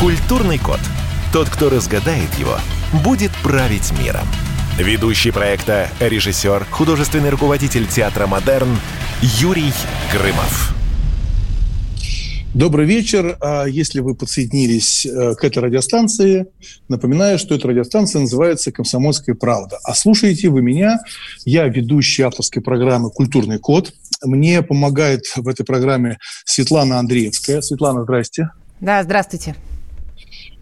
Культурный код. Тот, кто разгадает его, будет править миром. Ведущий проекта, режиссер, художественный руководитель театра «Модерн» Юрий Грымов. Добрый вечер. А если вы подсоединились э, к этой радиостанции, напоминаю, что эта радиостанция называется «Комсомольская правда». А слушаете вы меня. Я ведущий авторской программы «Культурный код». Мне помогает в этой программе Светлана Андреевская. Светлана, здрасте. Да, здравствуйте.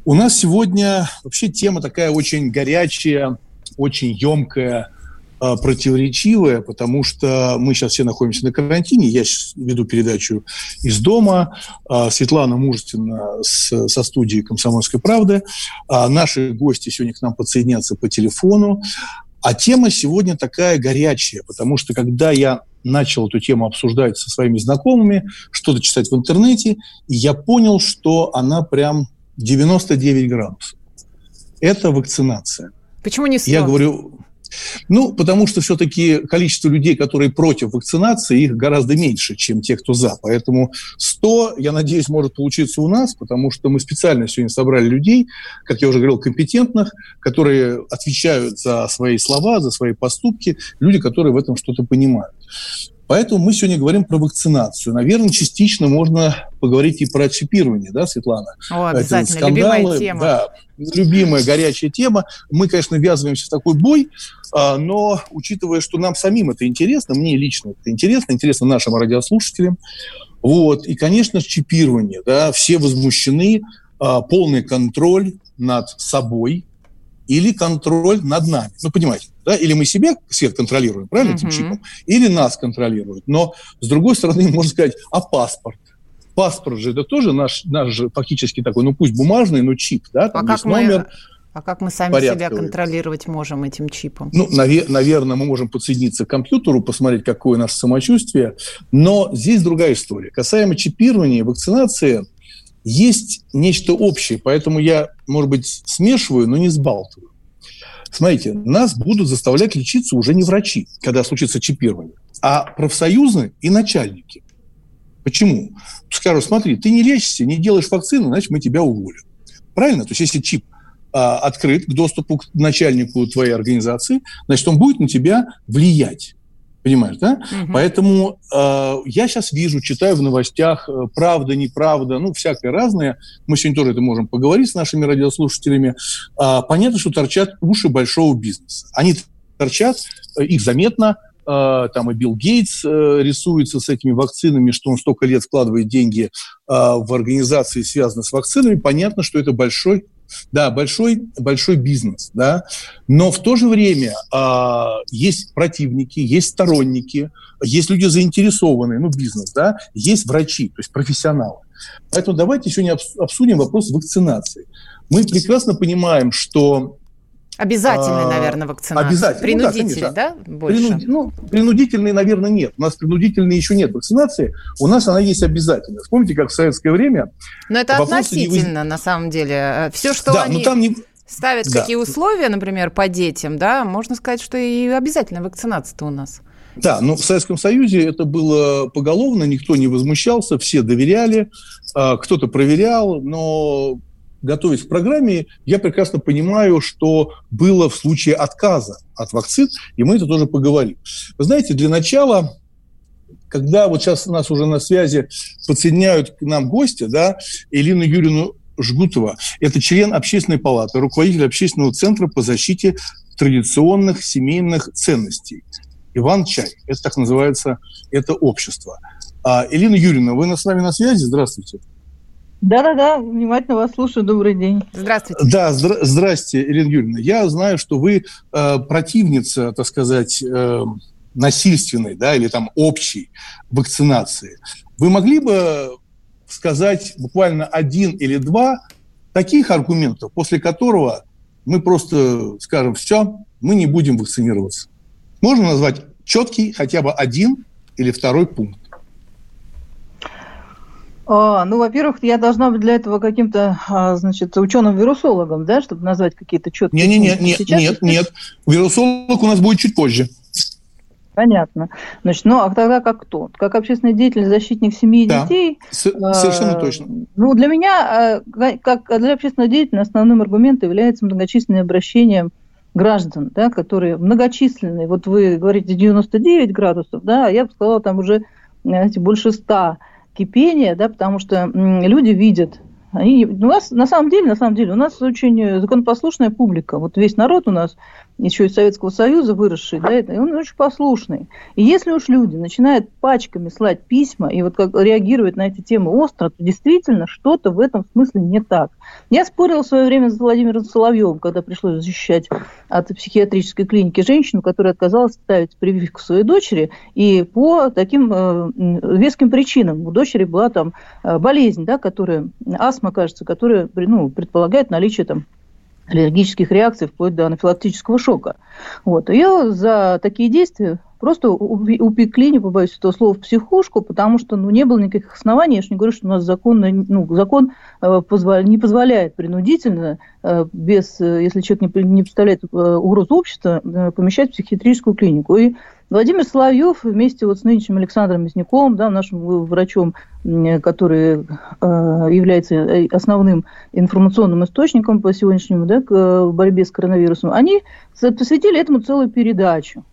У нас сегодня вообще тема такая очень горячая, очень емкая, а, противоречивая, потому что мы сейчас все находимся на карантине. Я сейчас веду передачу из дома. А, Светлана мужественно со студии «Комсомольской правды». А наши гости сегодня к нам подсоединятся по телефону. А тема сегодня такая горячая, потому что когда я начал эту тему обсуждать со своими знакомыми, что-то читать в интернете, я понял, что она прям 99 градусов. Это вакцинация. Почему не 100? Я говорю, ну, потому что все-таки количество людей, которые против вакцинации, их гораздо меньше, чем те, кто за. Поэтому 100, я надеюсь, может получиться у нас, потому что мы специально сегодня собрали людей, как я уже говорил, компетентных, которые отвечают за свои слова, за свои поступки, люди, которые в этом что-то понимают. Поэтому мы сегодня говорим про вакцинацию. Наверное, частично можно поговорить и про чипирование, да, Светлана? О, обязательно, скандалы, любимая тема. Да, любимая горячая тема. Мы, конечно, ввязываемся в такой бой, а, но учитывая, что нам самим это интересно, мне лично это интересно, интересно нашим радиослушателям, вот, и, конечно, чипирование, да, все возмущены, а, полный контроль над собой или контроль над нами. Ну, понимаете, да? Или мы себе свет контролируем, правильно, uh-huh. этим чипом, или нас контролируют. Но, с другой стороны, можно сказать, а паспорт? Паспорт же это тоже наш, наш же фактически такой, ну пусть бумажный, но чип, да, там а есть номер. Мы... А как мы сами себя контролировать можем этим чипом? Ну, наве- наверное, мы можем подсоединиться к компьютеру, посмотреть, какое наше самочувствие. Но здесь другая история. Касаемо чипирования, вакцинации, есть нечто общее. Поэтому я, может быть, смешиваю, но не сбалтываю. Смотрите, нас будут заставлять лечиться уже не врачи, когда случится чипирование, а профсоюзы и начальники. Почему? Скажут, смотри, ты не лечишься, не делаешь вакцину, значит, мы тебя уволим. Правильно? То есть, если чип а, открыт к доступу к начальнику твоей организации, значит, он будет на тебя влиять. Понимаешь, да? Угу. Поэтому э, я сейчас вижу, читаю в новостях, э, правда, неправда, ну, всякое разное. Мы сегодня тоже это можем поговорить с нашими радиослушателями. Э, понятно, что торчат уши большого бизнеса. Они торчат, э, их заметно, Uh, там и Билл Гейтс uh, рисуется с этими вакцинами, что он столько лет вкладывает деньги uh, в организации, связанные с вакцинами, понятно, что это большой да, большой, большой бизнес, да, но в то же время а, есть противники, есть сторонники, есть люди заинтересованные, ну, бизнес, да, есть врачи, то есть профессионалы. Поэтому давайте сегодня обсудим вопрос вакцинации. Мы прекрасно понимаем, что Обязательный, а, наверное, вакцинация. Обязательно. Принудительный, ну, да, да, больше? Принуди... Ну, принудительный, наверное, нет. У нас принудительной еще нет вакцинации. У нас она есть обязательно. Вспомните, как в советское время... Но это относительно, не... на самом деле. Все, что да, они... там не... Ставят да. какие условия, например, по детям, да, можно сказать, что и обязательно вакцинация-то у нас. Да, но в Советском Союзе это было поголовно, никто не возмущался, все доверяли, а, кто-то проверял, но готовясь к программе, я прекрасно понимаю, что было в случае отказа от вакцин, и мы это тоже поговорим. Вы знаете, для начала когда вот сейчас нас уже на связи подсоединяют к нам гости, да, Элину Юрину Жгутова, это член общественной палаты, руководитель общественного центра по защите традиционных семейных ценностей. Иван Чай, это так называется, это общество. А, Элина Юрьевна, вы с нами на связи? Здравствуйте. Да-да-да, внимательно вас слушаю. Добрый день. Здравствуйте. Да, здра- здрасте, Ирина Юрьевна. Я знаю, что вы э, противница, так сказать, э, насильственной, да, или там общей вакцинации. Вы могли бы сказать буквально один или два таких аргументов, после которого мы просто скажем, все, мы не будем вакцинироваться. Можно назвать четкий хотя бы один или второй пункт? А, ну, во-первых, я должна быть для этого каким-то, а, значит, ученым-вирусологом, да, чтобы назвать какие-то четкие... Нет, нет, нет, нет, нет, нет. Вирусолог у нас будет чуть позже. Понятно. Значит, ну а тогда как кто? Как общественный деятель, защитник семьи и да, детей? совершенно э, точно. Ну, для меня, э, как для общественного деятеля, основным аргументом является многочисленное обращение граждан, да, которые многочисленные. Вот вы говорите 99 градусов, да, а я бы сказала, там уже знаете, больше 100 кипения, да, потому что люди видят они, у нас, на самом деле, на самом деле, у нас очень законопослушная публика. Вот весь народ у нас еще из Советского Союза выросший, да, и он очень послушный. И если уж люди начинают пачками слать письма и вот как реагировать на эти темы остро, то действительно что-то в этом смысле не так. Я спорила в свое время с Владимиром Соловьевым, когда пришлось защищать от психиатрической клиники женщину, которая отказалась ставить прививку своей дочери, и по таким э, веским причинам. У дочери была там э, болезнь, да, которая, астма, кажется, которая ну, предполагает наличие там аллергических реакций вплоть до анафилактического шока. Вот. Ее за такие действия просто упекли, не побоюсь этого слова, в психушку, потому что ну, не было никаких оснований. Я же не говорю, что у нас закон, ну, закон э, не позволяет принудительно, э, без, э, если человек не, представляет э, угрозу общества, э, помещать в психиатрическую клинику. И Владимир Соловьев вместе вот с нынешним Александром Мясниковым, да, нашим врачом, который э, является э, основным информационным источником по сегодняшнему да, к э, борьбе с коронавирусом, они посвятили этому целую передачу.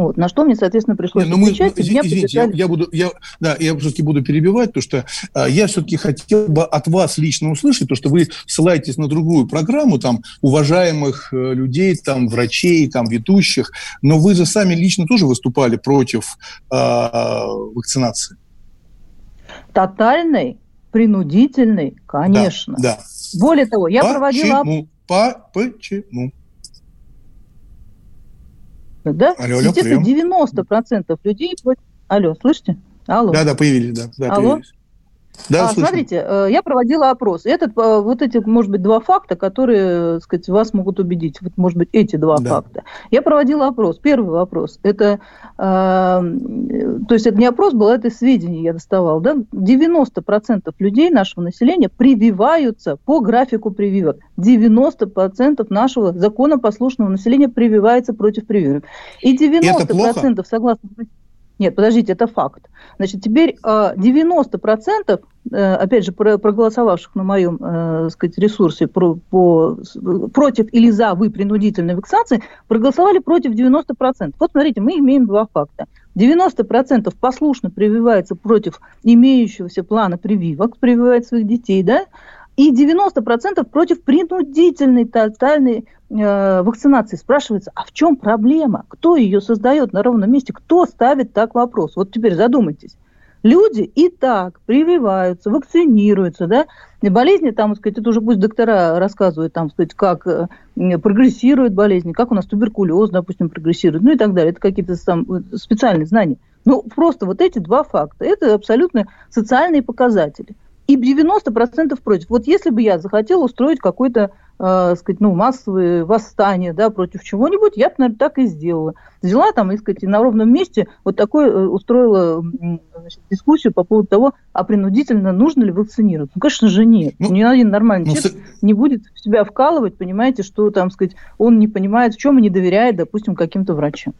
Вот, на что мне, соответственно, пришлось Не, ну мы, извините, я, я буду, я, да, я все-таки буду перебивать, потому что а, я все-таки хотел бы от вас лично услышать, то, что вы ссылаетесь на другую программу, там, уважаемых э, людей, там, врачей, там, ведущих, но вы же сами лично тоже выступали против э, вакцинации. Тотальной, принудительной, конечно. Да, да. Более того, я Почему? проводила... По почему? Да? Алло, алло, прием. 90% людей... Алло, слышите? Алло. Да, да, появились, да. да Алло. Появились. Да, а, смотрите, э, я проводила опрос. Этот, э, вот эти, может быть, два факта, которые, так сказать, вас могут убедить. Вот, может быть, эти два да. факта. Я проводила опрос. Первый вопрос. Это, э, то есть, это не опрос был, это сведения я доставал. Да? 90% людей нашего населения прививаются по графику прививок. 90% нашего законопослушного населения прививается против прививок. И 90% согласно... Нет, подождите, это факт. Значит, теперь 90%, э, э, опять же, проголосовавших на моем э, сказать, ресурсе про, по, против или за вы принудительной вакцинации, проголосовали против 90%. Вот смотрите, мы имеем два факта. 90% послушно прививается против имеющегося плана прививок, прививает своих детей, да, и 90% против принудительной тотальной э, вакцинации. Спрашивается, а в чем проблема? Кто ее создает на ровном месте? Кто ставит так вопрос? Вот теперь задумайтесь. Люди и так прививаются, вакцинируются, да, и болезни, там, сказать, это уже пусть доктора рассказывают, там, сказать, как э, прогрессируют болезни, как у нас туберкулез, допустим, прогрессирует, ну и так далее. Это какие-то там э, специальные знания. Ну, просто вот эти два факта, это абсолютно социальные показатели и 90% против. Вот если бы я захотела устроить какое-то, э, сказать, ну, массовое восстание, да, против чего-нибудь, я бы, наверное, так и сделала. Взяла там, и, сказать, на ровном месте вот такое э, устроила значит, дискуссию по поводу того, а принудительно нужно ли вакцинировать. Ну, конечно же, нет. Ну, Ни один нормальный ну, человек с... не будет в себя вкалывать, понимаете, что там, сказать, он не понимает, в чем и не доверяет, допустим, каким-то врачам.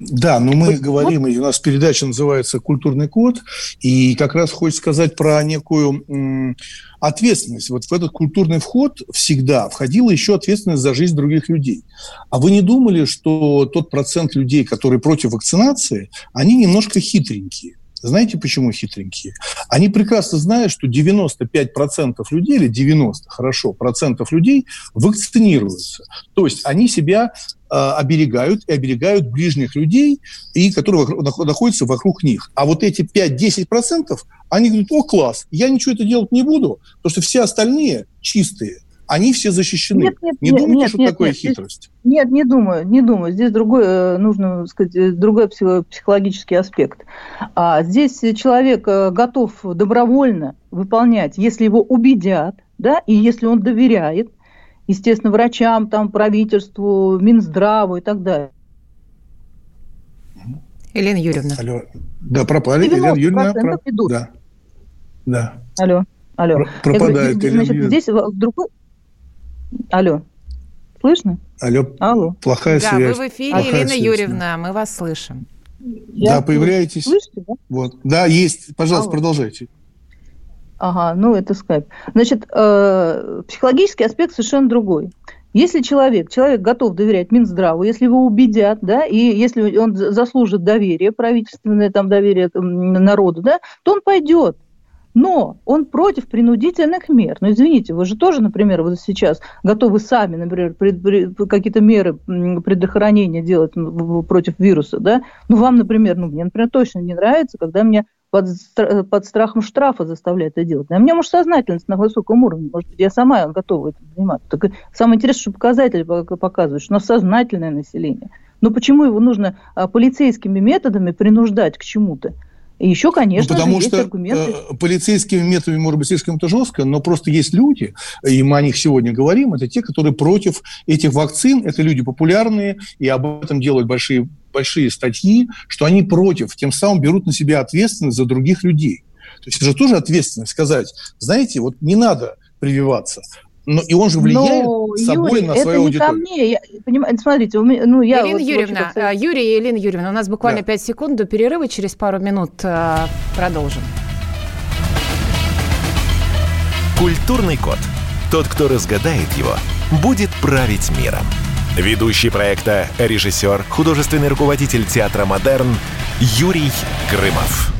Да, но мы говорим, и у нас передача называется «Культурный код», и как раз хочется сказать про некую ответственность. Вот в этот культурный вход всегда входила еще ответственность за жизнь других людей. А вы не думали, что тот процент людей, которые против вакцинации, они немножко хитренькие? Знаете, почему хитренькие? Они прекрасно знают, что 95% людей, или 90, хорошо, процентов людей вакцинируются. То есть они себя Э, оберегают и оберегают ближних людей, и которые находятся вокруг них. А вот эти 5-10%, они говорят, о, класс, я ничего это делать не буду, потому что все остальные чистые, они все защищены. Нет, нет, не нет, думаете, нет, что нет, такое нет, хитрость? Нет, не думаю, не думаю. Здесь другой, э, нужно сказать, э, другой психологический аспект. А здесь человек готов добровольно выполнять, если его убедят, да, и если он доверяет, естественно, врачам, там, правительству, Минздраву и так далее. Елена Юрьевна. Алло. Да, пропали. Елена Юрьевна. Про... Идут. Да. Да. Алло. Алло. Пропадает. говорю, значит, здесь в другой... Алло. Слышно? Алло. Алло. Плохая да, связь. Да, вы в эфире, Плохая Ирина связь, Юрьевна, мы вас слышим. Я да, появляетесь. Слышите, да? Вот. Да, есть. Пожалуйста, Алло. продолжайте. Ага, ну это скайп. Значит, э, психологический аспект совершенно другой. Если человек, человек готов доверять Минздраву, если его убедят, да, и если он заслужит доверие, правительственное там доверие там, народу, да, то он пойдет. Но он против принудительных мер. Ну, извините, вы же тоже, например, вот сейчас готовы сами, например, какие-то меры предохранения делать против вируса, да? Ну, вам, например, ну, мне, например, точно не нравится, когда мне под, под страхом штрафа заставляют это делать. А у меня, может, сознательность на высоком уровне. Может быть, я сама готова этим заниматься. Так самое интересное, что показатели показывают, что у нас сознательное население. Но почему его нужно а, полицейскими методами принуждать к чему-то? И еще, конечно, ну, потому же, что аргументы. Э, полицейскими методами, может быть, слишком это жестко, но просто есть люди, и мы о них сегодня говорим, это те, которые против этих вакцин, это люди популярные, и об этом делают большие, большие статьи, что они против, тем самым берут на себя ответственность за других людей. То есть это же тоже ответственность сказать, знаете, вот не надо прививаться, но и он же влияет Но, собой Юрий, на свою это аудиторию. Не ко мне. Я, понимаю, смотрите, у меня, ну, я Ирина вот, Юрьевна, вообще, как... Юрий и Елена Юрьевна, у нас буквально да. 5 секунд до перерыва, через пару минут э, продолжим. Культурный код. Тот, кто разгадает его, будет править миром. Ведущий проекта, режиссер, художественный руководитель театра «Модерн» Юрий Грымов.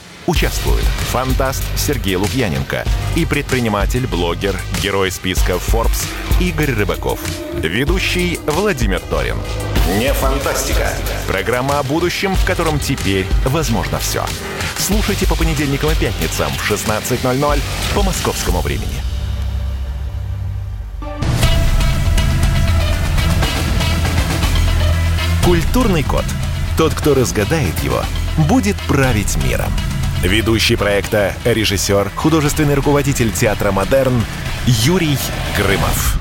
Участвуют фантаст Сергей Лукьяненко и предприниматель, блогер, герой списка Forbes Игорь Рыбаков. Ведущий Владимир Торин. Не фантастика. Программа о будущем, в котором теперь возможно все. Слушайте по понедельникам и пятницам в 16.00 по московскому времени. Культурный код. Тот, кто разгадает его, будет править миром. Ведущий проекта, режиссер, художественный руководитель театра «Модерн» Юрий Грымов.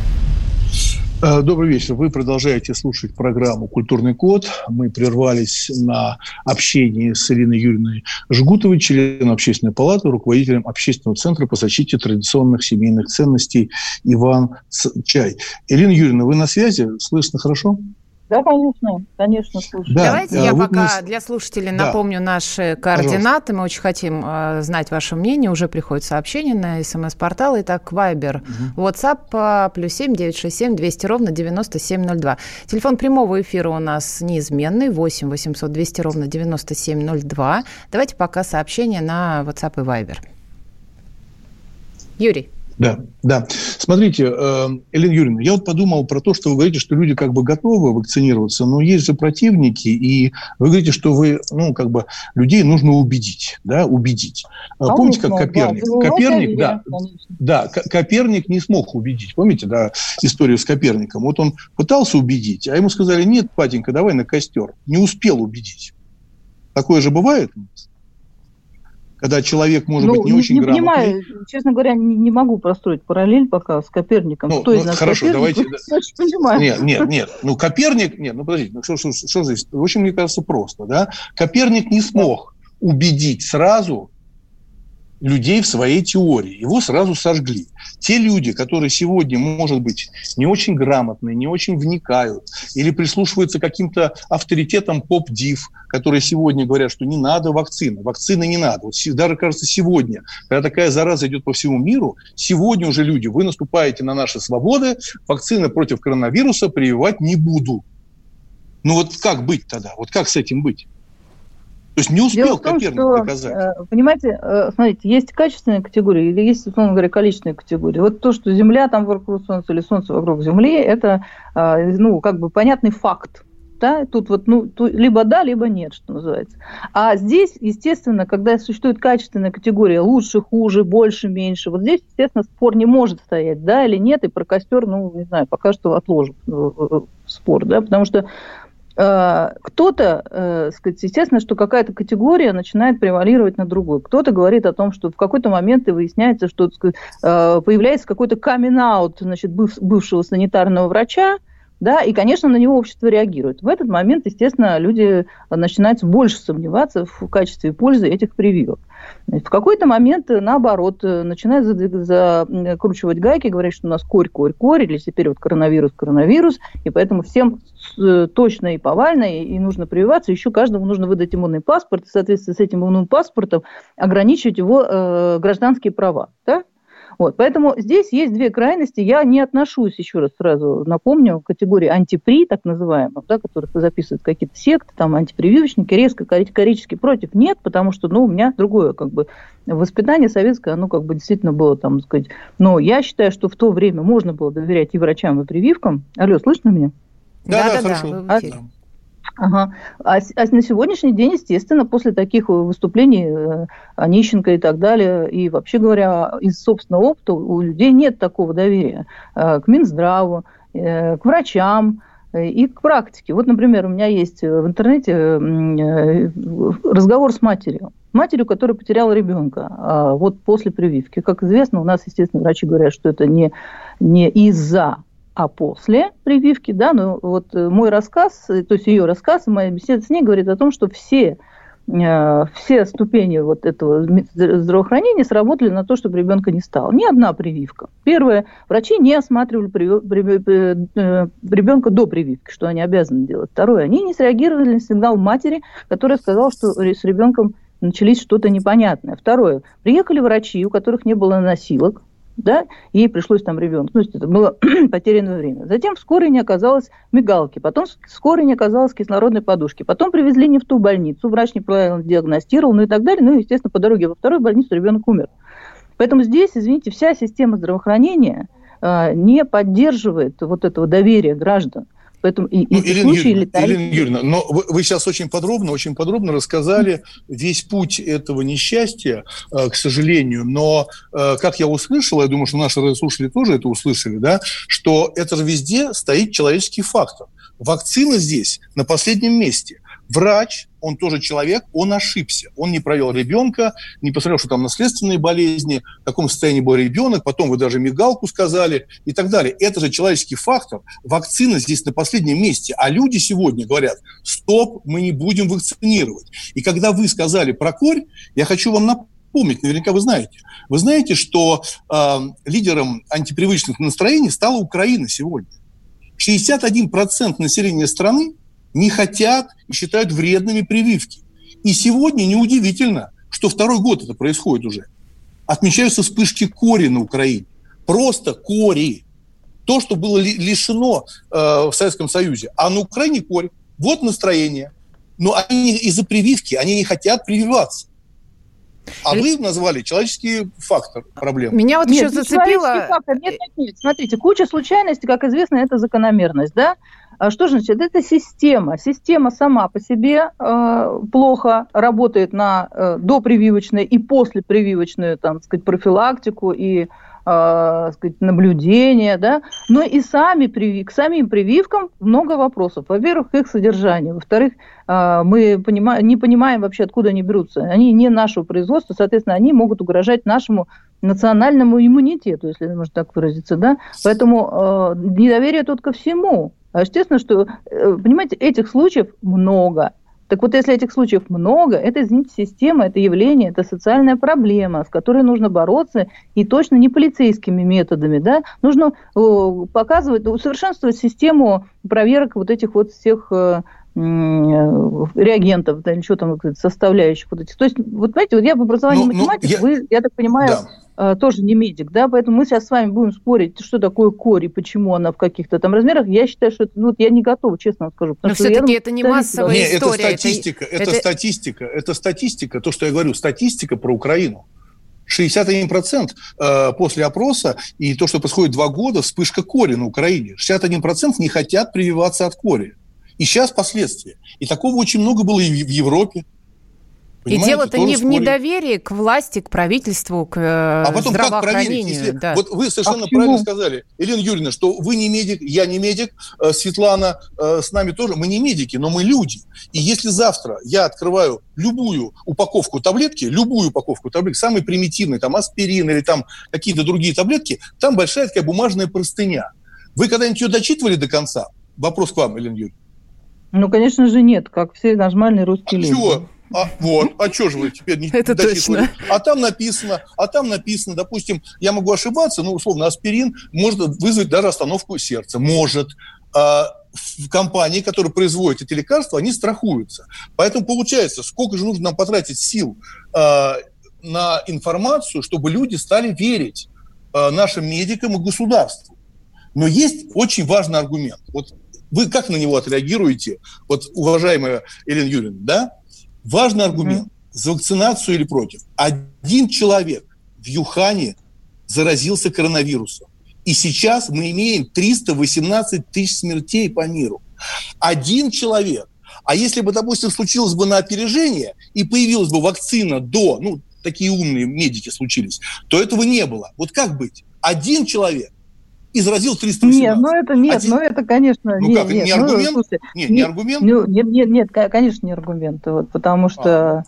Э, добрый вечер. Вы продолжаете слушать программу «Культурный код». Мы прервались на общении с Ириной Юрьевной Жгутовой, членом общественной палаты, руководителем общественного центра по защите традиционных семейных ценностей «Иван Чай». Ирина Юрьевна, вы на связи? Слышно хорошо? Да, конечно, конечно, слушаю. Да, Давайте я вот пока мы... для слушателей да. напомню наши координаты. Пожалуйста. Мы очень хотим э, знать ваше мнение. Уже приходит сообщение на смс-портал. Итак, Viber, угу. WhatsApp плюс семь девять шесть семь двести ровно девяносто семь ноль два. Телефон прямого эфира у нас неизменный восемь восемьсот двести ровно девяносто семь ноль два. Давайте пока сообщение на WhatsApp и Viber. Юрий. Да, да. Смотрите, э, Елена Юрьевна, я вот подумал про то, что вы говорите, что люди как бы готовы вакцинироваться, но есть же противники, и вы говорите, что вы, ну, как бы людей нужно убедить, да, убедить. А помните, как Коперник? Да, Коперник, да, да, Коперник не смог убедить. Помните, да, историю с Коперником? Вот он пытался убедить, а ему сказали, нет, патенька, давай на костер. Не успел убедить. Такое же бывает у нас? Когда человек может ну, быть не, не очень не грамотный. понимаю, честно говоря, не, не могу простроить параллель пока с Коперником. Ну, Кто ну, из нас хорошо, Коперник? давайте. Очень понимаю. Нет, нет, нет. Ну, Коперник, нет, ну подождите, ну, что, что, что здесь? В общем, мне кажется, просто, да. Коперник не смог убедить сразу людей в своей теории. Его сразу сожгли. Те люди, которые сегодня, может быть, не очень грамотные, не очень вникают или прислушиваются к каким-то авторитетам поп-див, которые сегодня говорят, что не надо вакцины, вакцины не надо. Вот даже, кажется, сегодня, когда такая зараза идет по всему миру, сегодня уже люди, вы наступаете на наши свободы, вакцины против коронавируса прививать не буду. Ну вот как быть тогда? Вот как с этим быть? То есть не успел Дело том, Коперник что, доказать. Э, понимаете, э, смотрите, есть качественные категории или есть, условно говоря, количественные категории. Вот то, что Земля там вокруг Солнца или Солнце вокруг Земли, это, э, ну, как бы понятный факт. Да? Тут вот, ну, тут либо да, либо нет, что называется. А здесь, естественно, когда существует качественная категория лучше, хуже, больше, меньше, вот здесь, естественно, спор не может стоять, да или нет, и про костер, ну, не знаю, пока что отложим спор, да, потому что Э, кто-то, э, сказать, естественно, что какая-то категория начинает превалировать на другую. Кто-то говорит о том, что в какой-то момент и выясняется, что э, появляется какой-то камин-аут значит, бывшего санитарного врача, да, и, конечно, на него общество реагирует. В этот момент, естественно, люди начинают больше сомневаться в качестве пользы этих прививок. В какой-то момент, наоборот, начинают закручивать гайки, говорят, что у нас корь, корь, корь, или теперь вот коронавирус, коронавирус, и поэтому всем точно и повально, и нужно прививаться. Еще каждому нужно выдать иммунный паспорт, и, соответственно, с этим иммунным паспортом ограничивать его э, гражданские права. Да? Вот, поэтому здесь есть две крайности. Я не отношусь, еще раз сразу напомню, к категории антипри, так называемых, да, которых записывают какие-то секты, там, антипрививочники, резко категорически против. Нет, потому что, ну, у меня другое, как бы, воспитание советское, оно, как бы, действительно было, там, сказать, но я считаю, что в то время можно было доверять и врачам, и прививкам. Алло, слышно меня? Да, да, да, да хорошо. А, Ага. А, а на сегодняшний день, естественно, после таких выступлений э, Онищенко и так далее, и вообще говоря, из собственного опыта у людей нет такого доверия э, к Минздраву, э, к врачам, и к практике. Вот, например, у меня есть в интернете разговор с матерью. Матерью, которая потеряла ребенка а вот после прививки. Как известно, у нас, естественно, врачи говорят, что это не, не из-за а после прививки, да, ну вот э, мой рассказ, э, то есть ее рассказ, моя беседа с ней говорит о том, что все э, все ступени вот этого здравоохранения сработали на то, чтобы ребенка не стало. Ни одна прививка. Первое, врачи не осматривали ребенка до прививки, что они обязаны делать. Второе, они не среагировали на сигнал матери, которая сказала, что с ребенком начались что-то непонятное. Второе, приехали врачи, у которых не было носилок, да, ей пришлось там ребенок, ну, это было потерянное время. Затем в скорой не оказалось мигалки, потом в скорой не оказалось кислородной подушки, потом привезли не в ту больницу, врач неправильно диагностировал, ну и так далее, ну и, естественно, по дороге во вторую больницу ребенок умер. Поэтому здесь, извините, вся система здравоохранения э, не поддерживает вот этого доверия граждан. Поэтому и, ну, и Ирина, Юрьевна, летали... Ирина Юрьевна, но вы, вы сейчас очень подробно, очень подробно рассказали весь путь этого несчастья, э, к сожалению. Но, э, как я услышал, я думаю, что наши слушатели тоже это услышали, да, что это же везде стоит человеческий фактор. Вакцина здесь на последнем месте. Врач, он тоже человек, он ошибся. Он не провел ребенка, не посмотрел, что там наследственные болезни, в каком состоянии был ребенок, потом вы даже мигалку сказали и так далее. Это же человеческий фактор. Вакцина здесь на последнем месте. А люди сегодня говорят, стоп, мы не будем вакцинировать. И когда вы сказали про корь, я хочу вам напомнить, наверняка вы знаете. Вы знаете, что э, лидером антипривычных настроений стала Украина сегодня. 61% населения страны не хотят и считают вредными прививки. И сегодня неудивительно, что второй год это происходит уже. Отмечаются вспышки кори на Украине. Просто кори. То, что было лишено э, в Советском Союзе. А на Украине кори. Вот настроение. Но они из-за прививки, они не хотят прививаться. А вы назвали человеческий фактор проблемы. Меня вот нет, еще зацепило... Фактор. Нет, нет, нет. Смотрите, куча случайностей, как известно, это закономерность, да? А что значит? Это система. Система сама по себе э, плохо работает на э, допрививочной и послепрививочную там, сказать, профилактику и э, сказать, наблюдение, да, но и сами приви... к самим прививкам много вопросов. Во-первых, их содержание. Во-вторых, э, мы понима... не понимаем вообще, откуда они берутся. Они не нашего производства, соответственно, они могут угрожать нашему национальному иммунитету, если можно так выразиться, да. Поэтому э, недоверие тут ко всему. А естественно, что, э, понимаете, этих случаев много. Так вот, если этих случаев много, это, извините, система, это явление, это социальная проблема, с которой нужно бороться, и точно не полицейскими методами, да, нужно показывать, усовершенствовать систему проверок вот этих вот всех э, реагентов, да, или что там, составляющих вот этих. То есть, вот знаете, вот я по образованию ну, математик, ну, я... вы, я так понимаю, да. Э, тоже не медик, да, поэтому мы сейчас с вами будем спорить, что такое кори, почему она в каких-то там размерах. Я считаю, что это, ну, я не готова, честно вам скажу. Но все-таки это не массовая Нет, история. это статистика, это, это статистика, это статистика, то, что я говорю, статистика про Украину. 61% э, после опроса и то, что происходит два года, вспышка кори на Украине. 61% не хотят прививаться от кори. И сейчас последствия. И такого очень много было и в Европе. Понимаете? И дело-то не в недоверии к власти, к правительству, к а потом здравоохранению. Как если, да. Вот вы совершенно а правильно сказали, Елена Юрьевна, что вы не медик, я не медик, э, Светлана э, с нами тоже. Мы не медики, но мы люди. И если завтра я открываю любую упаковку таблетки, любую упаковку таблетки, самый примитивный, там аспирин или там какие-то другие таблетки, там большая такая бумажная простыня. Вы когда-нибудь ее дочитывали до конца? Вопрос к вам, Елена Юрьевна. Ну, конечно же, нет, как все нормальные русские а люди. Чего? А, вот, а что же вы теперь не Это точно. А там написано, а там написано, допустим, я могу ошибаться, ну, условно, аспирин может вызвать даже остановку сердца. Может. А, в компании, которые производят эти лекарства, они страхуются. Поэтому получается, сколько же нужно нам потратить сил а, на информацию, чтобы люди стали верить а, нашим медикам и государству. Но есть очень важный аргумент. Вот вы как на него отреагируете, вот, уважаемая Елена Юрьевна, да? Важный аргумент. Mm-hmm. За вакцинацию или против. Один человек в Юхане заразился коронавирусом. И сейчас мы имеем 318 тысяч смертей по миру. Один человек. А если бы, допустим, случилось бы на опережение и появилась бы вакцина до, ну, такие умные медики случились, то этого не было. Вот как быть? Один человек и заразил 318. Нет, ну это нет, Один... ну это, конечно, ну нет, как, нет, не ну, аргумент? Слушай, нет, не аргумент? Ну, нет, нет, нет, конечно, не аргумент, вот, потому что...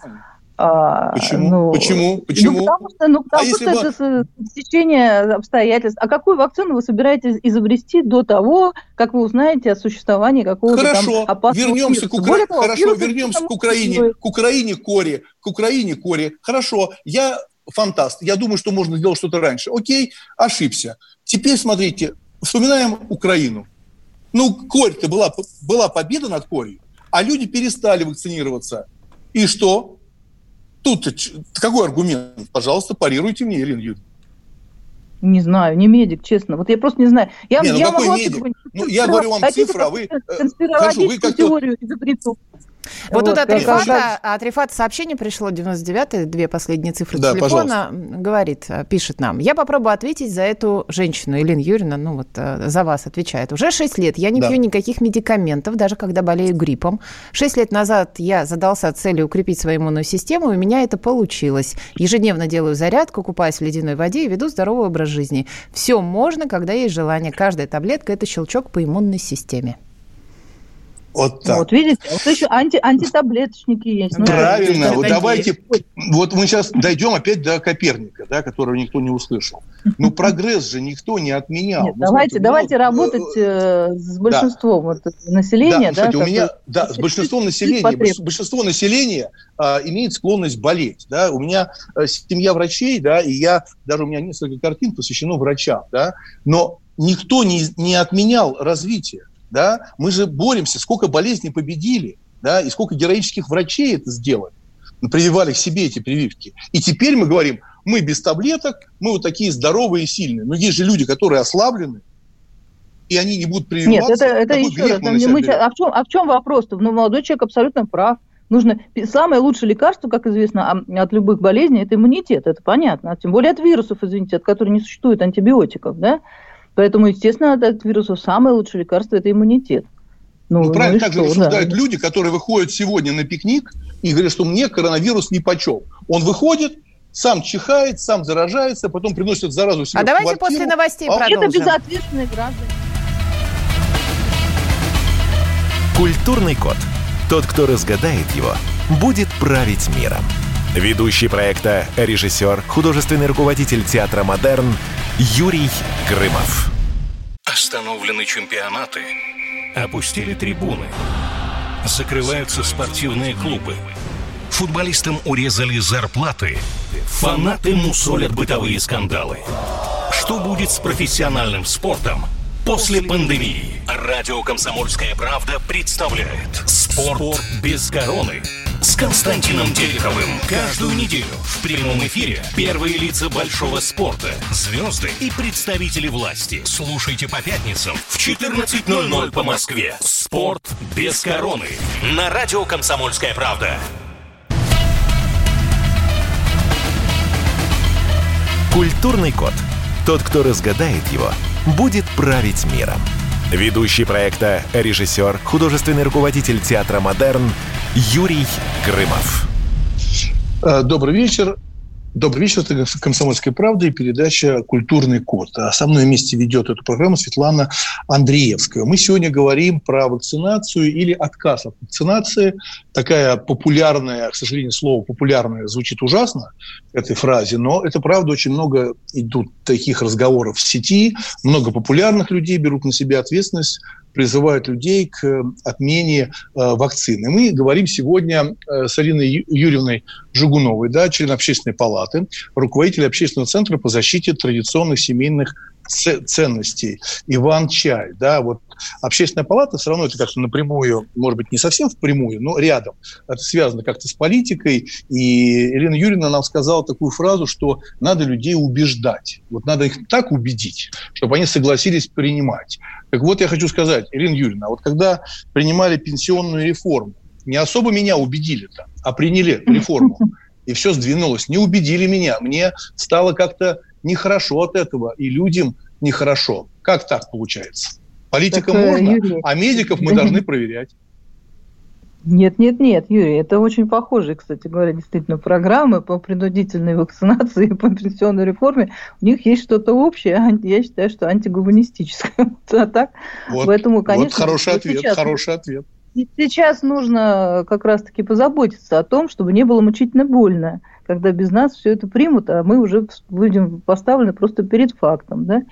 А, Почему? Ну, Почему? Почему? Ну, потому что, ну, потому а что это бы... стечение обстоятельств. А какую вакцину вы собираетесь изобрести до того, как вы узнаете о существовании какого-то Хорошо, там опасного вернемся к Укра... того, Хорошо, вернемся к Украине, к Украине, Коре, к Украине, Коре. Хорошо, я фантаст. Я думаю, что можно сделать что-то раньше. Окей, ошибся. Теперь смотрите, вспоминаем Украину. Ну, Корь-то была, была победа над Корью, а люди перестали вакцинироваться. И что? Тут какой аргумент? Пожалуйста, парируйте мне, Ирина Юрьевна. Не знаю, не медик, честно. Вот я просто не знаю. Я, не, ну я какой медик? Ну, я говорю вам цифры, а вы... Хорошо, вы как-то... Вот, вот тут от Рифата, от Рифата сообщение пришло, 99 две последние цифры да, телефона. Пожалуйста. Говорит, э, пишет нам. Я попробую ответить за эту женщину. Елена Юрьевна, ну вот э, за вас отвечает. Уже 6 лет я не да. пью никаких медикаментов, даже когда болею гриппом. 6 лет назад я задался целью укрепить свою иммунную систему, и у меня это получилось. Ежедневно делаю зарядку, купаюсь в ледяной воде и веду здоровый образ жизни. Все можно, когда есть желание. Каждая таблетка – это щелчок по иммунной системе. Вот так. Вот видите, вот еще анти, антитаблеточники есть. Ну, Правильно, вот давайте, вот мы сейчас дойдем опять до Коперника, да, которого никто не услышал. Но ну, прогресс же никто не отменял. Нет, ну, давайте, смотрите, давайте вот, э, работать э, с большинством да. вот, населения. Да, кстати, да, у меня, да, с большинством населения, большинство населения а, имеет склонность болеть, да, у меня а, семья врачей, да, и я, даже у меня несколько картин посвящено врачам, да, но никто не, не отменял развитие да, мы же боремся, сколько болезней победили, да, и сколько героических врачей это сделали, прививали к себе эти прививки. И теперь мы говорим, мы без таблеток, мы вот такие здоровые и сильные. Но есть же люди, которые ослаблены, и они не будут прививаться. Нет, это, это еще раз. Мы мы, а, в чем, а в чем вопрос-то? Ну, молодой человек абсолютно прав. Нужно самое лучшее лекарство, как известно, от любых болезней это иммунитет, это понятно. Тем более от вирусов, извините, от которых не существует антибиотиков, да? Поэтому, естественно, от вирусов самое лучшее лекарство – это иммунитет. Ну, ну, правильно, ну так же рассуждают да. люди, которые выходят сегодня на пикник и говорят, что мне коронавирус не почем. Он выходит, сам чихает, сам заражается, потом приносит заразу себе А давайте квартиру. после новостей а продолжим. Это безответственные граждане. Культурный код. Тот, кто разгадает его, будет править миром. Ведущий проекта, режиссер, художественный руководитель театра «Модерн» Юрий Грымов. Остановлены чемпионаты. Опустили трибуны. Закрываются спортивные клубы. Футболистам урезали зарплаты. Фанаты мусолят бытовые скандалы. Что будет с профессиональным спортом после пандемии? Радио «Комсомольская правда» представляет «Спорт без короны» с Константином Тереховым. Каждую неделю в прямом эфире первые лица большого спорта, звезды и представители власти. Слушайте по пятницам в 14.00 по Москве. Спорт без короны. На радио «Комсомольская правда». Культурный код. Тот, кто разгадает его, будет править миром. Ведущий проекта, режиссер, художественный руководитель театра «Модерн» Юрий Грымов. Э, добрый вечер. Добрый вечер, это «Комсомольская правда» и передача «Культурный код». А со мной вместе ведет эту программу Светлана Андреевская. Мы сегодня говорим про вакцинацию или отказ от вакцинации. Такая популярная, к сожалению, слово «популярное» звучит ужасно этой фразе, но это правда очень много идут таких разговоров в сети, много популярных людей берут на себя ответственность призывают людей к э, отмене э, вакцины. Мы говорим сегодня э, с Алиной Юрьевной Жигуновой, да, член общественной палаты, руководитель общественного центра по защите традиционных семейных ценностей. Иван Чай, да, вот общественная палата все равно это как-то напрямую, может быть, не совсем впрямую, но рядом. Это связано как-то с политикой. И Елена Юрьевна нам сказала такую фразу, что надо людей убеждать. Вот надо их так убедить, чтобы они согласились принимать. Так вот, я хочу сказать, Ирина Юрьевна, вот когда принимали пенсионную реформу, не особо меня убедили там, а приняли реформу, и все сдвинулось. Не убедили меня. Мне стало как-то нехорошо от этого, и людям нехорошо. Как так получается? Политика так, э, можно, Юрий, а медиков мы должны проверять. Нет, нет, нет, Юрий, это очень похожие, кстати говоря, действительно программы по принудительной вакцинации и по пенсионной реформе. У них есть что-то общее, а я считаю, что антиглобалистическое. А так, вот, поэтому, конечно, вот хороший ответ, сейчас, хороший ответ. Сейчас нужно как раз-таки позаботиться о том, чтобы не было мучительно больно когда без нас все это примут, а мы уже будем поставлены просто перед фактом, да?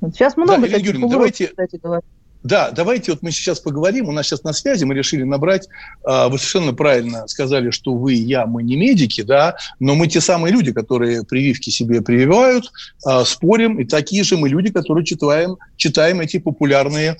Сейчас много да, таких Юрьевна, давайте, кстати говоря. Да, давайте вот мы сейчас поговорим. У нас сейчас на связи, мы решили набрать. А, вы совершенно правильно сказали, что вы и я, мы не медики, да, но мы те самые люди, которые прививки себе прививают, а, спорим, и такие же мы люди, которые читаем, читаем эти популярные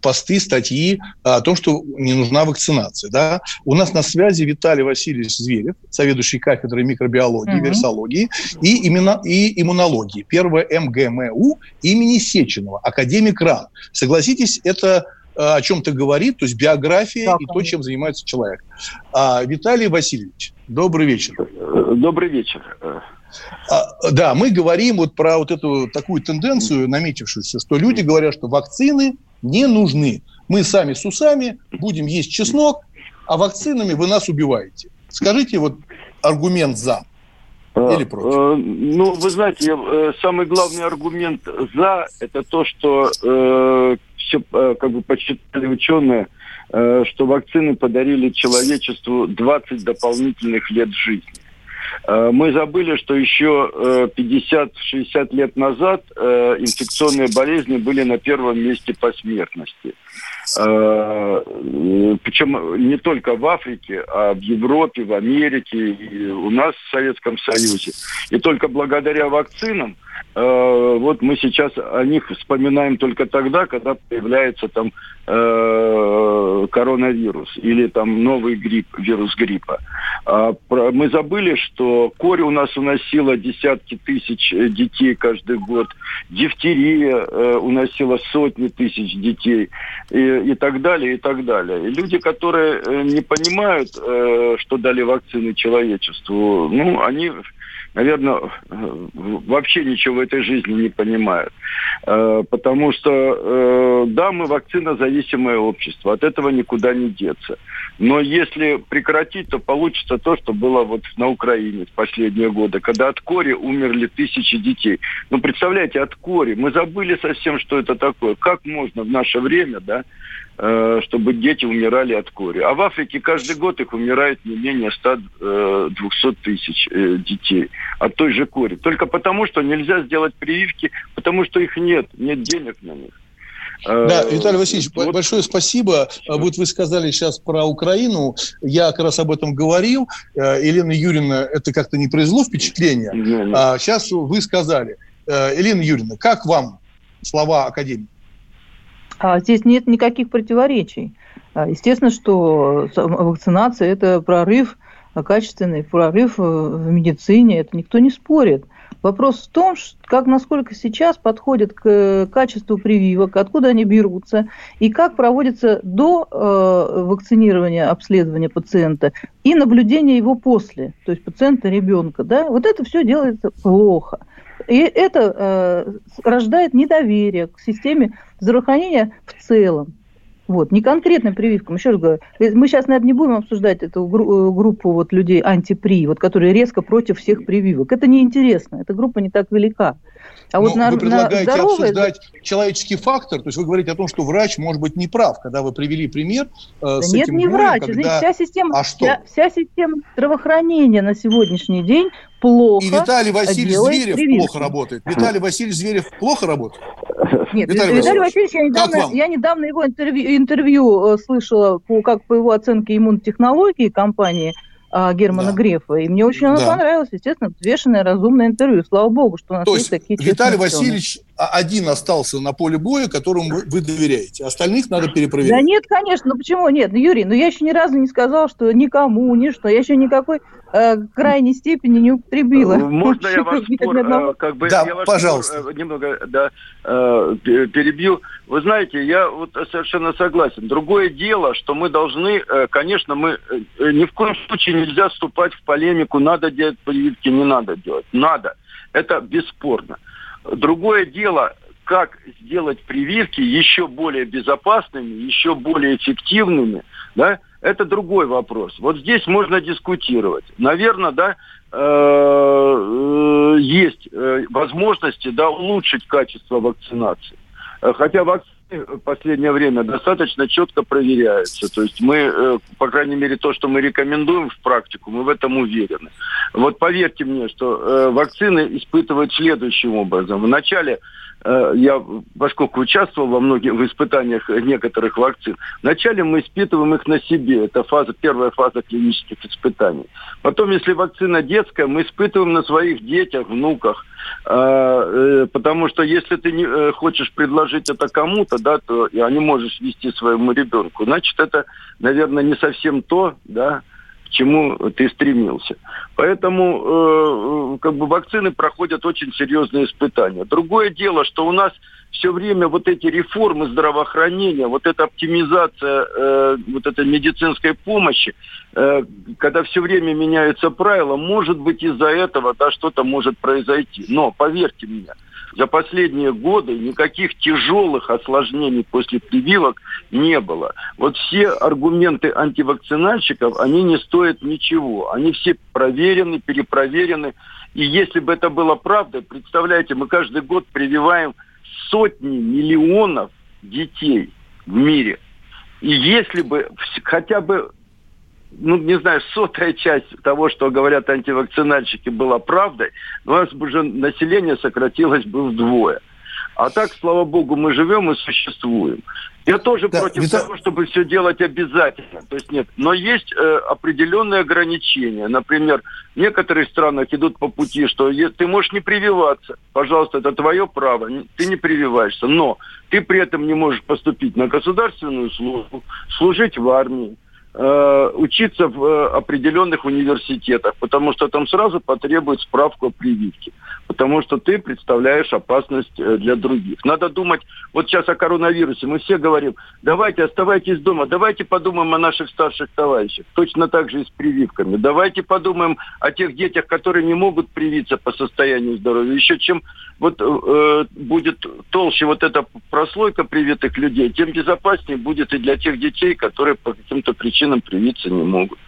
посты, статьи о том, что не нужна вакцинация. Да. У нас на связи Виталий Васильевич Зверев, заведующий кафедрой микробиологии, mm-hmm. вирусологии и, именно, и иммунологии. Первое МГМУ имени Сеченова, академик РАН Согласитесь, это э, о чем-то говорит, то есть биография да, и то, чем занимается человек. А, Виталий Васильевич, добрый вечер. Добрый вечер. А, да, мы говорим вот про вот эту такую тенденцию, наметившуюся, что люди говорят, что вакцины не нужны. Мы сами с усами будем есть чеснок, а вакцинами вы нас убиваете. Скажите вот аргумент «за». Или против? Э, ну, вы знаете, э, самый главный аргумент за это то, что э, все как бы подсчитали ученые, что вакцины подарили человечеству 20 дополнительных лет жизни. Мы забыли, что еще 50-60 лет назад инфекционные болезни были на первом месте по смертности. Э, Причем не только в Африке, а в Европе, в Америке, и у нас в Советском Союзе. И только благодаря вакцинам э, вот мы сейчас о них вспоминаем только тогда, когда появляется там э, коронавирус или там новый грипп, вирус гриппа. А мы забыли, что корь у нас уносила десятки тысяч детей каждый год, дифтерия уносила сотни тысяч детей. И и так далее, и так далее. И люди, которые э, не понимают, э, что дали вакцины человечеству, ну, они наверное, вообще ничего в этой жизни не понимают. Э, потому что, да, мы вакцинозависимое общество, от этого никуда не деться. Но если прекратить, то получится то, что было вот на Украине в последние годы, когда от кори умерли тысячи детей. Ну, представляете, от кори. Мы забыли совсем, что это такое. Как можно в наше время, да, Э, чтобы дети умирали от кори. А в Африке каждый год их умирает не менее 100-200 э, тысяч э, детей от той же кори. Только потому, что нельзя сделать прививки, потому что их нет, нет денег на них. Да, Виталий Васильевич, вот. большое спасибо. Вот вы сказали сейчас про Украину. Я как раз об этом говорил. Елена Юрьевна, это как-то не произвело впечатления. А сейчас вы сказали. Елена Юрьевна, как вам слова академии? А здесь нет никаких противоречий. А, естественно, что вакцинация – это прорыв, качественный прорыв в медицине, это никто не спорит. Вопрос в том, как, насколько сейчас подходят к качеству прививок, откуда они берутся, и как проводится до э, вакцинирования, обследования пациента и наблюдение его после, то есть пациента, ребенка. Да? Вот это все делается плохо. И это э, рождает недоверие к системе здравоохранения в целом. Вот, не конкретным прививкам. Еще раз говорю, мы сейчас, наверное, не будем обсуждать эту группу вот людей антипри, вот, которые резко против всех прививок. Это неинтересно, эта группа не так велика. А вот на, вы предлагаете на обсуждать человеческий фактор, то есть вы говорите о том, что врач может быть неправ, когда вы привели пример э, да с нет, этим не врач, когда... вся система, а что? Вся, вся система здравоохранения на сегодняшний день плохо. И Виталий Васильевич Зверев прививки. плохо работает. Виталий Васильевич Зверев плохо работает. Нет, Виталий, Виталий Васильевич, я недавно, я недавно его интервью, интервью э, слышала, по, как по его оценке иммунотехнологии компании Германа да. Грефа. И мне очень оно да. понравилось. Естественно, взвешенное, разумное интервью. Слава богу, что у нас То есть, есть такие Виталий Васильевич один остался на поле боя, которому вы, доверяете. Остальных надо перепроверять. Да нет, конечно. Ну почему нет? Ну, Юрий, ну я еще ни разу не сказал, что никому, ни что. Я еще никакой э, крайней степени не употребила. Можно я вас спор, э, как бы, да, я ваш пожалуйста. Спор, э, немного да, э, перебью. Вы знаете, я вот совершенно согласен. Другое дело, что мы должны, конечно, мы ни в коем случае нельзя вступать в полемику, надо делать прививки, не надо делать. Надо. Это бесспорно. Другое дело, как сделать прививки еще более безопасными, еще более эффективными, да, это другой вопрос. Вот здесь можно дискутировать. Наверное, да, э, э, есть э, возможности да, улучшить качество вакцинации. Хотя вакцины в последнее время достаточно четко проверяются. То есть мы, по крайней мере, то, что мы рекомендуем в практику, мы в этом уверены. Вот поверьте мне, что вакцины испытывают следующим образом. Вначале Э, я, поскольку участвовал во многих в испытаниях некоторых вакцин, вначале мы испытываем их на себе. Это фаза, первая фаза клинических испытаний. Потом, если вакцина детская, мы испытываем на своих детях, внуках. Э, э, потому что если ты не хочешь предложить это кому-то, да, то а не можешь вести своему ребенку, значит, это, наверное, не совсем то, да, чему ты стремился. Поэтому э, как бы вакцины проходят очень серьезные испытания. Другое дело, что у нас все время вот эти реформы здравоохранения, вот эта оптимизация э, вот этой медицинской помощи, э, когда все время меняются правила, может быть из-за этого да, что-то может произойти. Но поверьте мне, за последние годы никаких тяжелых осложнений после прививок не было. Вот все аргументы антивакцинальщиков, они не стоят ничего. Они все проверены, перепроверены. И если бы это было правдой, представляете, мы каждый год прививаем сотни миллионов детей в мире. И если бы хотя бы ну, не знаю, сотая часть того, что говорят антивакцинальщики, была правдой, у нас бы уже население сократилось бы вдвое. А так, слава богу, мы живем и существуем. Я тоже да, против Виталий... того, чтобы все делать обязательно. То есть нет. Но есть э, определенные ограничения. Например, в некоторых странах идут по пути, что ты можешь не прививаться. Пожалуйста, это твое право. Ты не прививаешься. Но ты при этом не можешь поступить на государственную службу, служить в армии, Э, учиться в э, определенных университетах, потому что там сразу потребуют справку о прививке, потому что ты представляешь опасность э, для других. Надо думать, вот сейчас о коронавирусе, мы все говорим, давайте оставайтесь дома, давайте подумаем о наших старших товарищах, точно так же и с прививками, давайте подумаем о тех детях, которые не могут привиться по состоянию здоровья, еще чем вот э, будет толще вот эта прослойка привитых людей, тем безопаснее будет и для тех детей, которые по каким-то причинам причинам привиться не могут.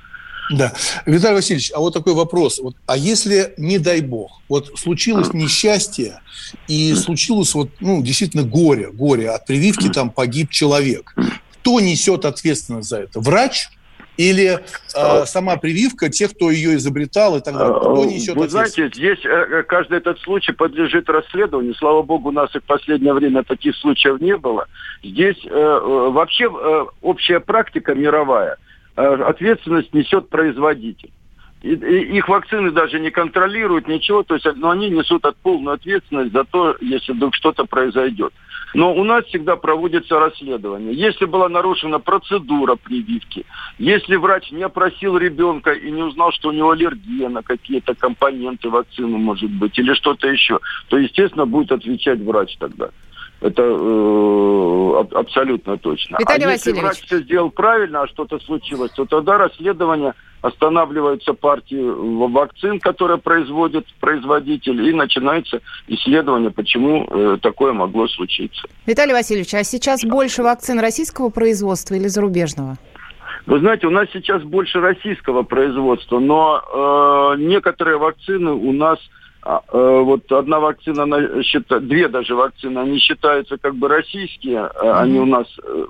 Да. Виталий Васильевич, а вот такой вопрос. Вот, а если, не дай бог, вот случилось несчастье, и случилось вот, ну, действительно горе, горе, от прививки там погиб человек, кто несет ответственность за это? Врач или э, сама прививка, тех, кто ее изобретал и так далее? Кто несет Вы знаете, здесь э, каждый этот случай подлежит расследованию. Слава богу, у нас и в последнее время таких случаев не было. Здесь э, э вообще э, общая практика мировая – Э, ответственность несет производитель. И, и, их вакцины даже не контролируют, ничего, то есть но они несут от полную ответственность за то, если вдруг что-то произойдет. Но у нас всегда проводится расследование. Если была нарушена процедура прививки, если врач не опросил ребенка и не узнал, что у него аллергия на какие-то компоненты вакцины, может быть, или что-то еще, то, естественно, будет отвечать врач тогда. Это э, абсолютно точно. Виталий а Васильевич. если врач все сделал правильно, а что-то случилось, то тогда расследование останавливаются партии вакцин, которые производит производитель, и начинается исследование, почему э, такое могло случиться. Виталий Васильевич, а сейчас больше вакцин российского производства или зарубежного? Вы знаете, у нас сейчас больше российского производства, но э, некоторые вакцины у нас э, вот одна вакцина, она счита, две даже вакцины, они считаются как бы российские, mm-hmm. они у нас э,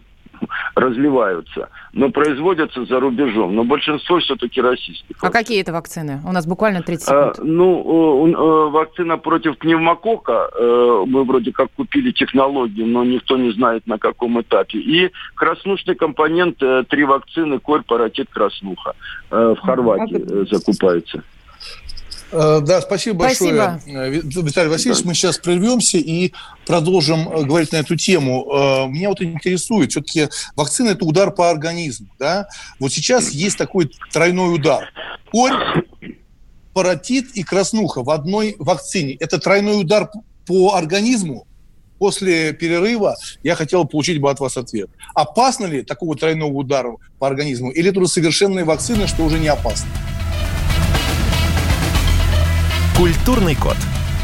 разливаются, но производятся за рубежом. Но большинство все-таки российских. А какие это вакцины? У нас буквально 30 а, секунд. А, ну, вакцина против пневмокока. Мы вроде как купили технологию, но никто не знает на каком этапе. И краснушный компонент, три вакцины, корь, паротит, краснуха. В Хорватии закупается. Э, да, спасибо большое, спасибо. Э, Виталий Васильевич. Мы сейчас прервемся и продолжим э, говорить на эту тему. Меня вот интересует, все-таки вакцина – это удар по организму. Да? Вот сейчас есть такой тройной удар. Корь, паротит и краснуха в одной вакцине. Это тройной удар по организму. После перерыва я хотел получить бы от вас ответ. Опасно ли такого тройного удара по организму? Или это уже совершенная вакцина, что уже не опасно? Культурный код.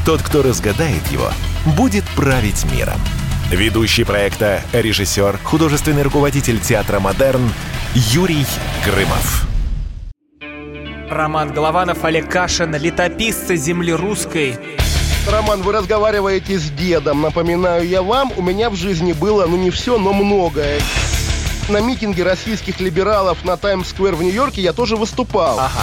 Тот, кто разгадает его, будет править миром. Ведущий проекта, режиссер, художественный руководитель театра «Модерн» Юрий Грымов. Роман Голованов, Олег Кашин, летописцы земли русской. Роман, вы разговариваете с дедом. Напоминаю я вам, у меня в жизни было, ну не все, но многое. На митинге российских либералов на Таймс-сквер в Нью-Йорке я тоже выступал. Ага.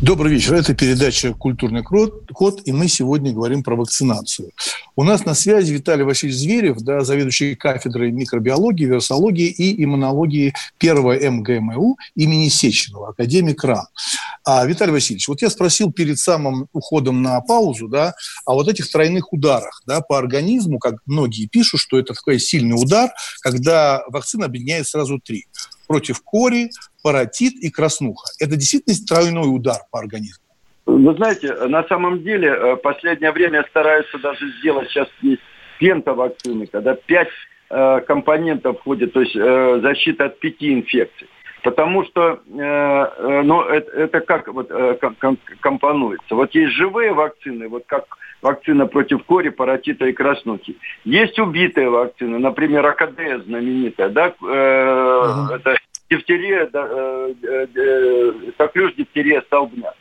Добрый вечер. Это передача «Культурный код», и мы сегодня говорим про вакцинацию. У нас на связи Виталий Васильевич Зверев, да, заведующий кафедрой микробиологии, вирусологии и иммунологии первого МГМУ имени Сеченова, академик РАН. А, Виталий Васильевич, вот я спросил перед самым уходом на паузу, да, о вот этих тройных ударах да, по организму, как многие пишут, что это такой сильный удар, когда вакцина объединяет сразу три против кори, паротит и краснуха. Это действительно тройной удар по организму. Вы знаете, на самом деле, э, последнее время стараются даже сделать сейчас есть пентавакцины, когда пять э, компонентов входит, то есть э, защита от пяти инфекций. Потому что э, э ну, это, это как вот, э, компонуется. Вот есть живые вакцины, вот как вакцина против кори, паротита и краснухи. Есть убитые вакцины, например, АКД знаменитая, да, э, uh-huh. это дифтерия, э, э, э, коклюш, дифтерия, столбня.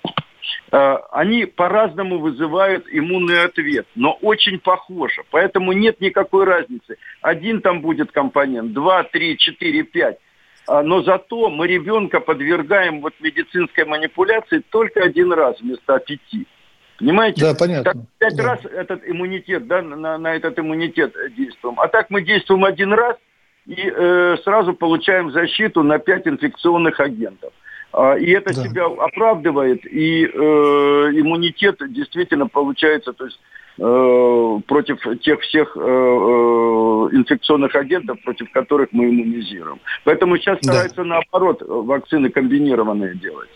Э, они по-разному вызывают иммунный ответ, но очень похоже. Поэтому нет никакой разницы. Один там будет компонент, два, три, четыре, пять. А, но зато мы ребенка подвергаем вот медицинской манипуляции только один раз вместо пяти. Понимаете? Да, понятно. Так, пять да. раз этот иммунитет, да, на, на этот иммунитет действуем. А так мы действуем один раз и э, сразу получаем защиту на пять инфекционных агентов. А, и это да. себя оправдывает, и э, иммунитет действительно получается, то есть э, против тех всех э, э, инфекционных агентов, против которых мы иммунизируем. Поэтому сейчас стараются да. наоборот вакцины комбинированные делать.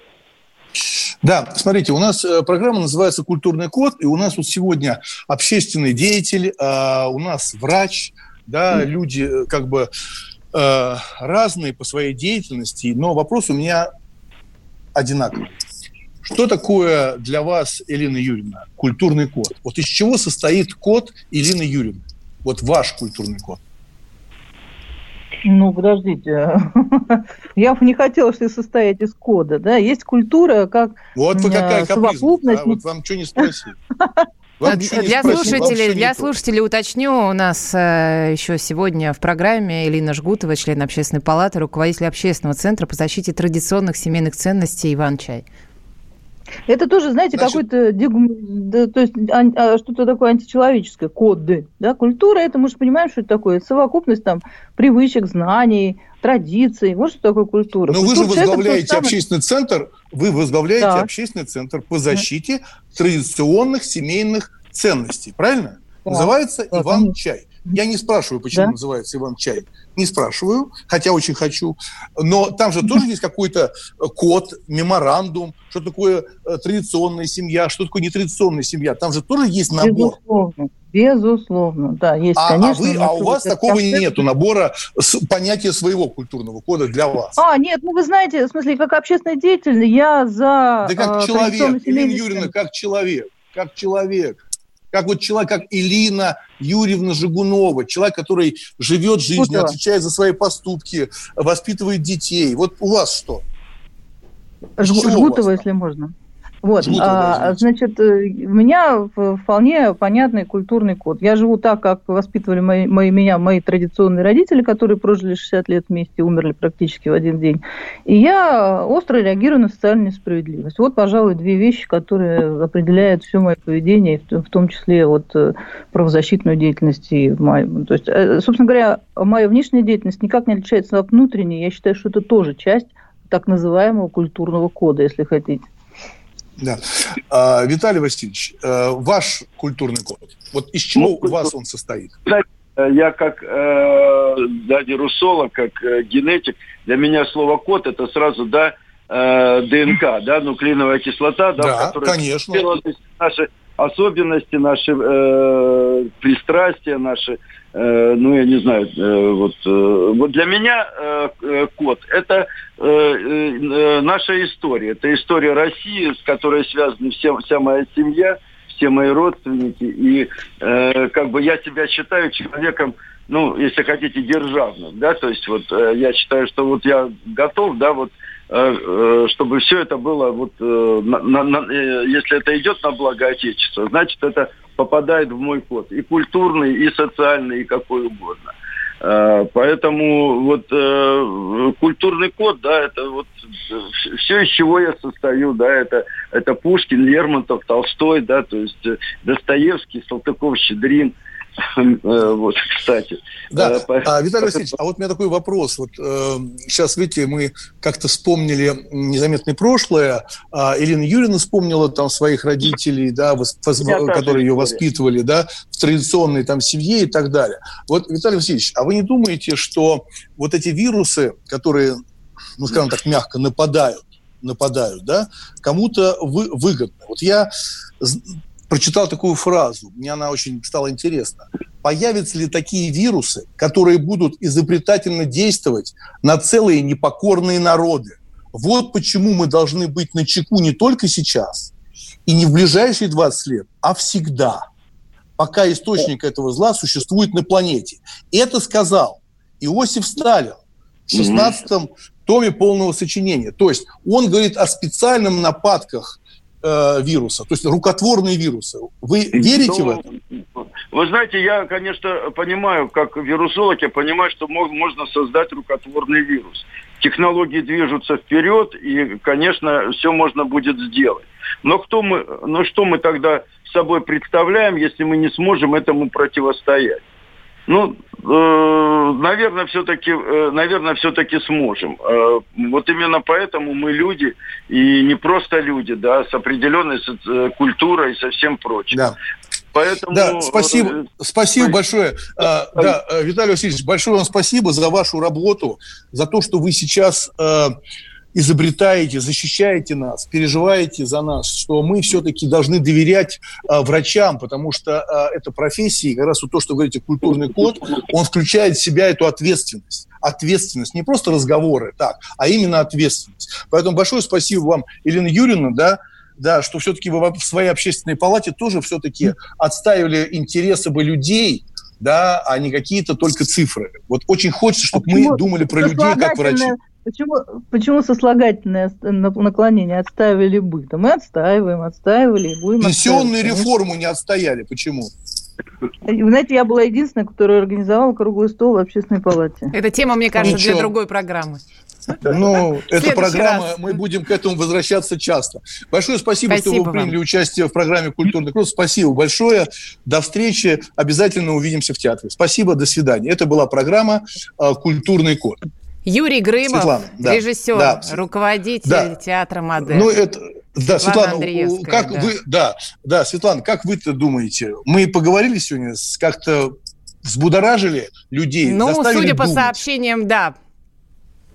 Да, смотрите, у нас э, программа называется «Культурный код», и у нас вот сегодня общественный деятель, а, у нас врач, да, люди э, как бы э, разные по своей деятельности, но вопрос у меня одинаковый. Что такое для вас, Елена Юрьевна, культурный код? Вот из чего состоит код Елены Юрьевны? Вот ваш культурный код. Ну, подождите. Я бы не хотела, что состоять из кода. Да? Есть культура как Вот вы какая совокупность. Да? Вот вам что не спросить. Вам для слушателей, для слушателей уточню, у нас э, еще сегодня в программе Элина Жгутова, член общественной палаты, руководитель общественного центра по защите традиционных семейных ценностей Иван Чай. Это тоже, знаете, Значит... какой-то, да, то есть а, что-то такое античеловеческое, коды. Да? Культура, это мы же понимаем, что это такое. совокупность там привычек, знаний, традиций. Вот что такое культура. Но культура вы же возглавляете общественный центр, вы возглавляете да. общественный центр по защите да. традиционных семейных ценностей, правильно? Да. Называется да, Иван. Чай. Я не спрашиваю, почему да? называется Иван Чай. Не спрашиваю, хотя очень хочу. Но там же тоже есть какой-то э, код, меморандум, что такое э, традиционная семья, что такое нетрадиционная семья. Там же тоже есть набор. Безусловно. Безусловно, да, есть, а, конечно. А, вы, а у вас такого концепт... нету набора понятия своего культурного кода для вас? А, нет, ну вы знаете, в смысле, как общественный деятель, я за... Да как э, человек, Елена Юрьевна, как человек, как человек как вот человек, как Илина Юрьевна Жигунова, человек, который живет жизнью, вот отвечает за свои поступки, воспитывает детей. Вот у вас что? Жгутова, если можно. Вот, а, значит, э, у меня вполне понятный культурный код. Я живу так, как воспитывали мои, мои, меня мои традиционные родители, которые прожили 60 лет вместе, умерли практически в один день. И я остро реагирую на социальную несправедливость. Вот, пожалуй, две вещи, которые определяют все мое поведение, в том числе вот э, правозащитную деятельность. И мою. То есть, э, собственно говоря, моя внешняя деятельность никак не отличается от внутренней. Я считаю, что это тоже часть так называемого культурного кода, если хотите. Да. А, Виталий Васильевич, э, ваш культурный код, вот из чего ну, у вас он состоит? Я как э, да, вирусолог, как э, генетик, для меня слово код это сразу да э, ДНК, да, нуклеиновая кислота, да, да в которой конечно. наши особенности, наши э, пристрастия, наши Э, ну, я не знаю, э, вот, э, вот для меня код – это наша история. Это история России, с которой связана вся, вся моя семья, все мои родственники. И как бы я себя считаю человеком, ну, если хотите, державным, да, то есть вот я считаю, что вот я готов, да, вот чтобы все это было, вот, на, на, если это идет на благо Отечества, значит, это попадает в мой код. И культурный, и социальный, и какой угодно. А, поэтому вот э, культурный код, да, это вот все, из чего я состою, да, это, это Пушкин, Лермонтов, Толстой, да, то есть э, Достоевский, Салтыков, Щедрин – Э, вот, кстати. Да, э, а, Виталий Васильевич, а вот у меня такой вопрос. Вот э, сейчас, видите, мы как-то вспомнили незаметное прошлое. А Елена Юрьевна вспомнила там своих родителей, да, вос, которые ее воспитывали, да, в традиционной там семье и так далее. Вот, Виталий Васильевич, а вы не думаете, что вот эти вирусы, которые, ну, скажем так, мягко нападают, нападают, да, кому-то вы, выгодно. Вот я прочитал такую фразу, мне она очень стала интересна. Появятся ли такие вирусы, которые будут изобретательно действовать на целые непокорные народы? Вот почему мы должны быть на чеку не только сейчас и не в ближайшие 20 лет, а всегда, пока источник этого зла существует на планете. Это сказал Иосиф Сталин в 16 томе полного сочинения. То есть он говорит о специальных нападках э, вируса, то есть рукотворные вирусы. Вы верите ну, в это? Вы знаете, я, конечно, понимаю, как вирусолог, я понимаю, что можно создать рукотворный вирус. Технологии движутся вперед, и, конечно, все можно будет сделать. Но кто мы, но что мы тогда собой представляем, если мы не сможем этому противостоять? Ну, э, наверное, все-таки, э, наверное, все-таки сможем. Э, вот именно поэтому мы люди и не просто люди, да, с определенной э, культурой и со всем прочим. Да. Поэтому... Да, спасибо, э, спасибо большое. А, да, э, Виталий Васильевич, большое вам спасибо за вашу работу, за то, что вы сейчас изобретаете, защищаете нас, переживаете за нас, что мы все-таки должны доверять а, врачам, потому что а, эта профессия, как раз вот то, что вы говорите, культурный код, он включает в себя эту ответственность. Ответственность, не просто разговоры, так, а именно ответственность. Поэтому большое спасибо вам, Елена Юрьевна, да, да, что все-таки вы в своей общественной палате тоже все-таки отстаивали интересы бы людей, да, а не какие-то только цифры. Вот очень хочется, чтобы мы думали про людей как врачи Почему, почему сослагательное наклонение отстаивали бы? Да мы отстаиваем, отстаивали и будем Пенсионную реформу не отстояли. Почему? Вы знаете, я была единственная, которая организовала круглый стол в общественной палате. Эта тема, мне кажется, Ничего. для другой программы. Ну, эта программа, раз. мы будем к этому возвращаться часто. Большое спасибо, спасибо что вы приняли вам. участие в программе «Культурный круг». Спасибо большое. До встречи. Обязательно увидимся в театре. Спасибо, до свидания. Это была программа э, «Культурный код». Юрий Грымов, Светлана, да, режиссер, да, руководитель да. театра «Модерн». Ну, это, да, Светлана, Светлана как да. вы, да, да, Светлана, как вы-то думаете? Мы поговорили сегодня, как-то взбудоражили людей, Ну, судя по сообщениям, да,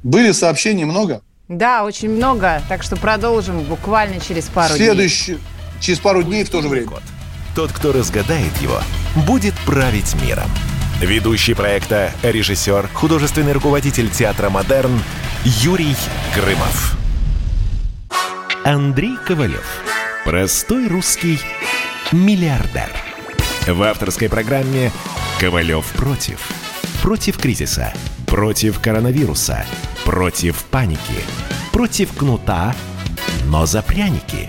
были сообщений много? Да, очень много. Так что продолжим буквально через пару Следующий, дней. Через пару дней в то же время. Тот, кто разгадает его, будет править миром. Ведущий проекта, режиссер, художественный руководитель театра «Модерн» Юрий Грымов. Андрей Ковалев. Простой русский миллиардер. В авторской программе «Ковалев против». Против кризиса. Против коронавируса Против паники, против кнута, но за пряники.